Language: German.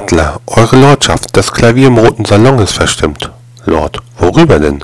Butler, Eure Lordschaft, das Klavier im roten Salon ist verstimmt. Lord, worüber denn?